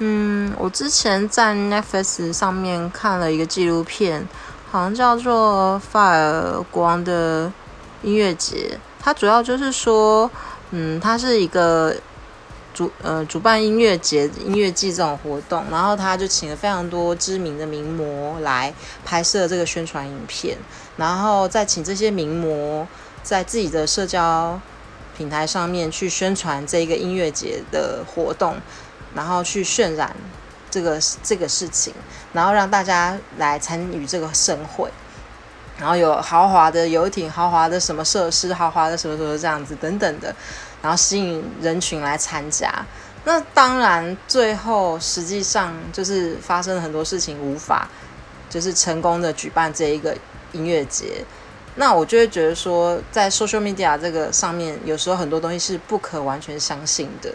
嗯，我之前在 Netflix 上面看了一个纪录片，好像叫做《法尔光的音乐节》，它主要就是说，嗯，它是一个主呃主办音乐节、音乐季这种活动，然后他就请了非常多知名的名模来拍摄这个宣传影片，然后再请这些名模在自己的社交平台上面去宣传这个音乐节的活动。然后去渲染这个这个事情，然后让大家来参与这个盛会，然后有豪华的游艇、豪华的什么设施、豪华的什么什么这样子等等的，然后吸引人群来参加。那当然，最后实际上就是发生了很多事情，无法就是成功的举办这一个音乐节。那我就会觉得说，在 social media 这个上面，有时候很多东西是不可完全相信的。